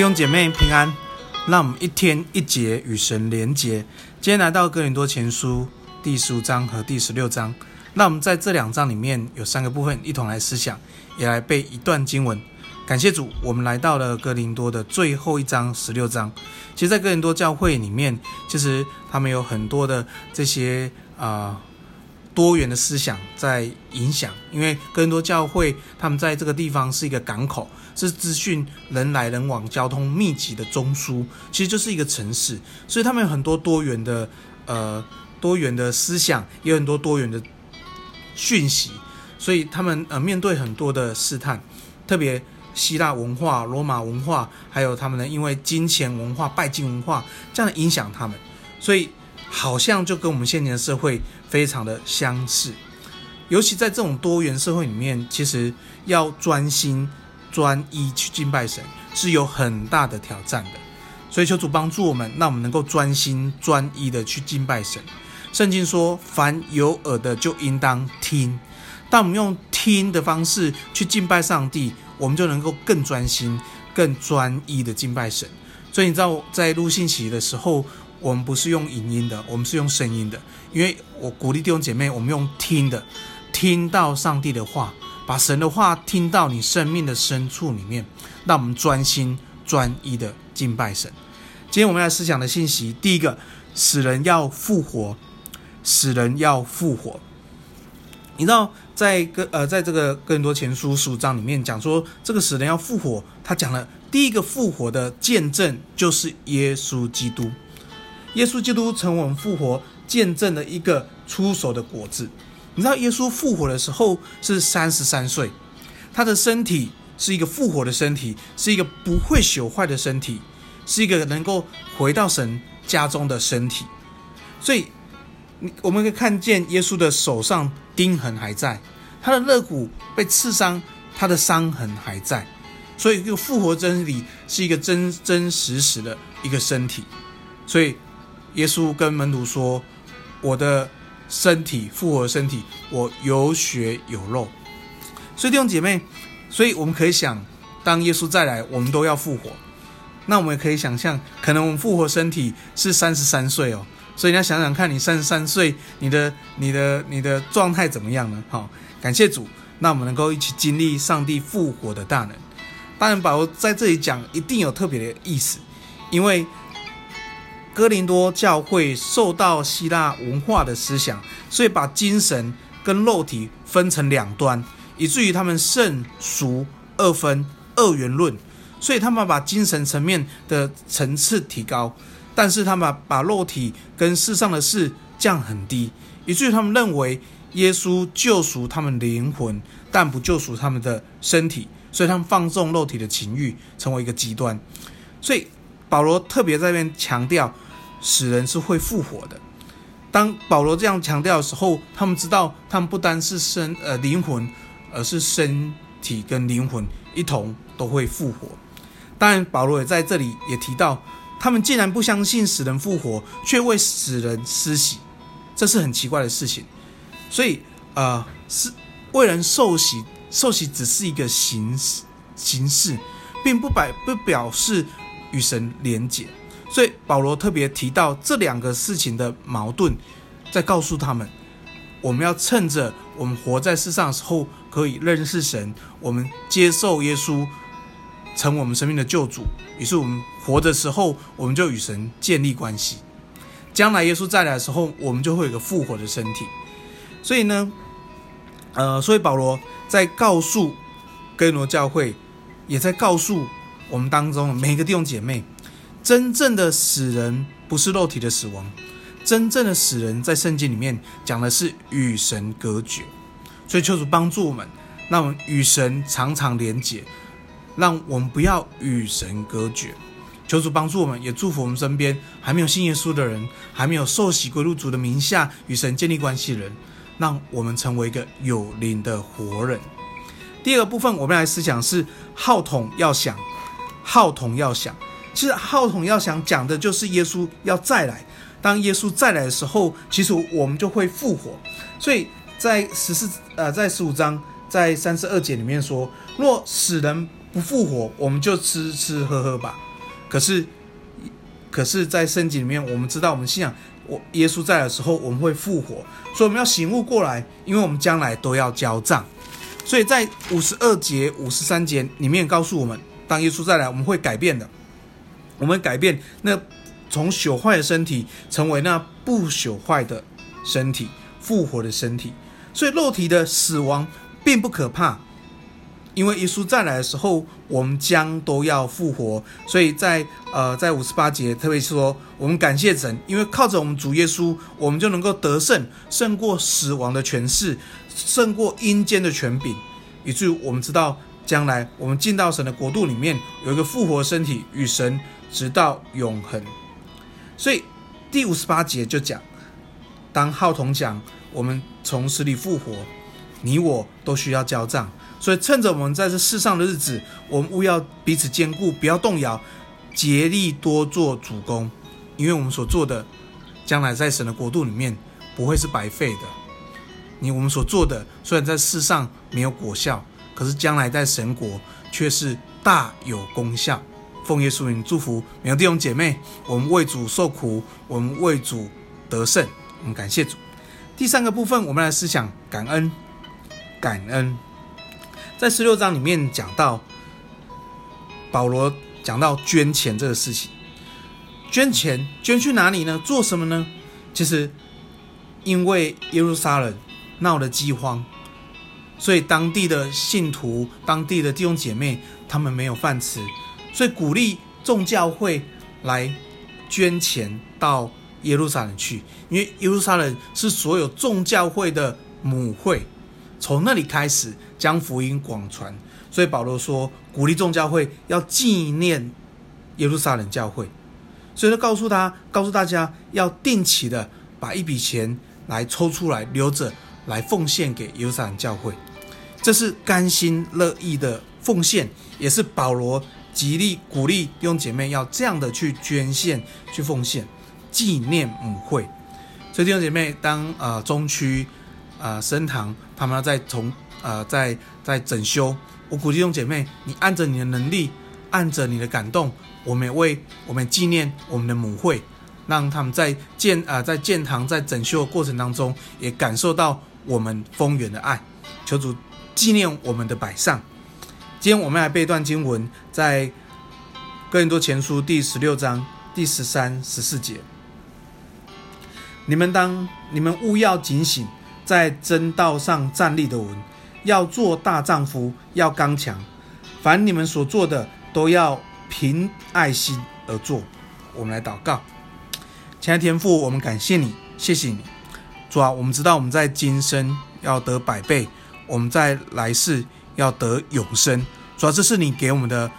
弟兄姐妹平安，让我们一天一节与神连结。今天来到哥林多前书第十五章和第十六章，那我们在这两章里面有三个部分一同来思想，也来背一段经文。感谢主，我们来到了哥林多的最后一章十六章。其实，在哥林多教会里面，其实他们有很多的这些啊。多元的思想在影响，因为更多教会他们在这个地方是一个港口，是资讯人来人往、交通密集的中枢，其实就是一个城市，所以他们有很多多元的呃多元的思想，也有很多多元的讯息，所以他们呃面对很多的试探，特别希腊文化、罗马文化，还有他们呢因为金钱文化、拜金文化这样的影响他们，所以。好像就跟我们现在的社会非常的相似，尤其在这种多元社会里面，其实要专心专一去敬拜神是有很大的挑战的。所以求主帮助我们，让我们能够专心专一的去敬拜神。圣经说：“凡有耳的就应当听。”当我们用听的方式去敬拜上帝，我们就能够更专心、更专一的敬拜神。所以你知道，在录信息的时候。我们不是用影音的，我们是用声音的。因为我鼓励弟兄姐妹，我们用听的，听到上帝的话，把神的话听到你生命的深处里面，让我们专心专一的敬拜神。今天我们来思想的信息，第一个，死人要复活，死人要复活。你知道，在跟呃，在这个更多前书十五章里面讲说，这个死人要复活，他讲了第一个复活的见证就是耶稣基督。耶稣基督成我们复活见证的一个出手的果子。你知道，耶稣复活的时候是三十三岁，他的身体是一个复活的身体，是一个不会朽坏的身体，是一个能够回到神家中的身体。所以，我们可以看见耶稣的手上钉痕还在，他的肋骨被刺伤，他的伤痕还在。所以，这个复活真理是一个真真实实的一个身体。所以。耶稣跟门徒说：“我的身体复活身体，我有血有肉。”所以弟兄姐妹，所以我们可以想，当耶稣再来，我们都要复活。那我们也可以想象，可能我们复活身体是三十三岁哦。所以你要想想看，你三十三岁，你的、你的、你的状态怎么样呢？好，感谢主，那我们能够一起经历上帝复活的大能。当然，保罗在这里讲，一定有特别的意思，因为。哥林多教会受到希腊文化的思想，所以把精神跟肉体分成两端，以至于他们圣俗二分、二元论。所以他们把精神层面的层次提高，但是他们把肉体跟世上的事降很低，以至于他们认为耶稣救赎他们灵魂，但不救赎他们的身体。所以他们放纵肉体的情欲，成为一个极端。所以。保罗特别在那边强调，死人是会复活的。当保罗这样强调的时候，他们知道他们不单是身呃灵魂，而是身体跟灵魂一同都会复活。当然，保罗也在这里也提到，他们竟然不相信死人复活，却为死人施洗，这是很奇怪的事情。所以，呃，是为人受洗，受洗只是一个形式形式，并不摆不表示。与神连结，所以保罗特别提到这两个事情的矛盾，在告诉他们，我们要趁着我们活在世上的时候，可以认识神，我们接受耶稣成我们生命的救主。于是我们活的时候，我们就与神建立关系。将来耶稣再来的时候，我们就会有个复活的身体。所以呢，呃，所以保罗在告诉哥罗教会，也在告诉。我们当中每一个弟兄姐妹，真正的死人不是肉体的死亡，真正的死人在圣经里面讲的是与神隔绝。所以求主帮助我们，让我们与神常常连结，让我们不要与神隔绝。求主帮助我们，也祝福我们身边还没有信耶稣的人，还没有受洗归入主的名下与神建立关系的人，让我们成为一个有灵的活人。第二个部分，我们来思想是号筒要响。号筒要响，其实号筒要响讲的就是耶稣要再来。当耶稣再来的时候，其实我们就会复活。所以在十四呃，在十五章在三十二节里面说：若死人不复活，我们就吃吃喝喝吧。可是，可是在圣经里面，我们知道我们信仰我耶稣在的时候，我们会复活，所以我们要醒悟过来，因为我们将来都要交账。所以在五十二节、五十三节里面告诉我们，当耶稣再来，我们会改变的，我们改变那从朽坏的身体，成为那不朽坏的身体，复活的身体。所以肉体的死亡并不可怕。因为耶稣再来的时候，我们将都要复活，所以在呃，在五十八节特别是说，我们感谢神，因为靠着我们主耶稣，我们就能够得胜，胜过死亡的权势，胜过阴间的权柄，以至于我们知道将来我们进到神的国度里面，有一个复活身体，与神直到永恒。所以第五十八节就讲，当浩同讲，我们从死里复活，你我都需要交账。所以，趁着我们在这世上的日子，我们务要彼此坚固，不要动摇，竭力多做主工，因为我们所做的，将来在神的国度里面不会是白费的。你我们所做的，虽然在世上没有果效，可是将来在神国却是大有功效。奉耶稣名祝福每个弟兄姐妹，我们为主受苦，我们为主得胜，我们感谢主。第三个部分，我们来思想感恩，感恩。在十六章里面讲到，保罗讲到捐钱这个事情，捐钱捐去哪里呢？做什么呢？其实因为耶路撒冷闹了饥荒，所以当地的信徒、当地的弟兄姐妹他们没有饭吃，所以鼓励众教会来捐钱到耶路撒冷去，因为耶路撒冷是所有众教会的母会。从那里开始将福音广传，所以保罗说鼓励众教会要纪念耶路撒冷教会，所以他告诉他告诉大家要定期的把一笔钱来抽出来留着来奉献给耶路撒冷教会，这是甘心乐意的奉献，也是保罗极力鼓励弟兄姐妹要这样的去捐献去奉献纪念母会。所以弟兄姐妹当呃中区。呃，神堂他们要在从呃，在在整修。我鼓励弟兄姐妹，你按着你的能力，按着你的感动，我们也为我们纪念我们的母会，让他们在建啊、在建堂在整修的过程当中，也感受到我们丰原的爱。求主纪念我们的摆上。今天我们来背一段经文，在哥林多前书第十六章第十三、十四节。你们当你们务要警醒。在真道上站立的稳，要做大丈夫，要刚强。凡你们所做的，都要凭爱心而做。我们来祷告，亲爱天父，我们感谢你，谢谢你，主啊，我们知道我们在今生要得百倍，我们在来世要得永生。主要，这是你给我们的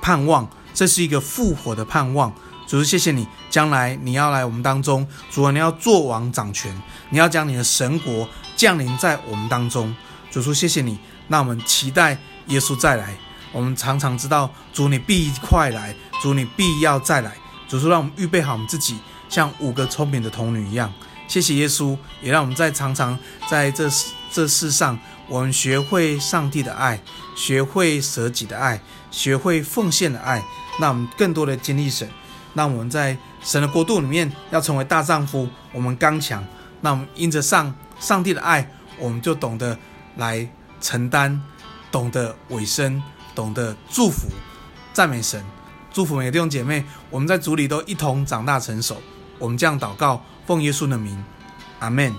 盼望，这是一个复活的盼望。主，谢谢你，将来你要来我们当中，主啊，你要做王掌权，你要将你的神国降临在我们当中。主说，谢谢你，那我们期待耶稣再来。我们常常知道，主你必快来，主你必要再来。主说，让我们预备好我们自己，像五个聪明的童女一样。谢谢耶稣，也让我们在常常在这这世上，我们学会上帝的爱，学会舍己的爱，学会奉献的爱，那我们更多的经历神。让我们在神的国度里面要成为大丈夫，我们刚强。那我们因着上上帝的爱，我们就懂得来承担，懂得委身，懂得祝福，赞美神，祝福每个弟兄姐妹。我们在主里都一同长大成熟。我们这样祷告，奉耶稣的名，阿门。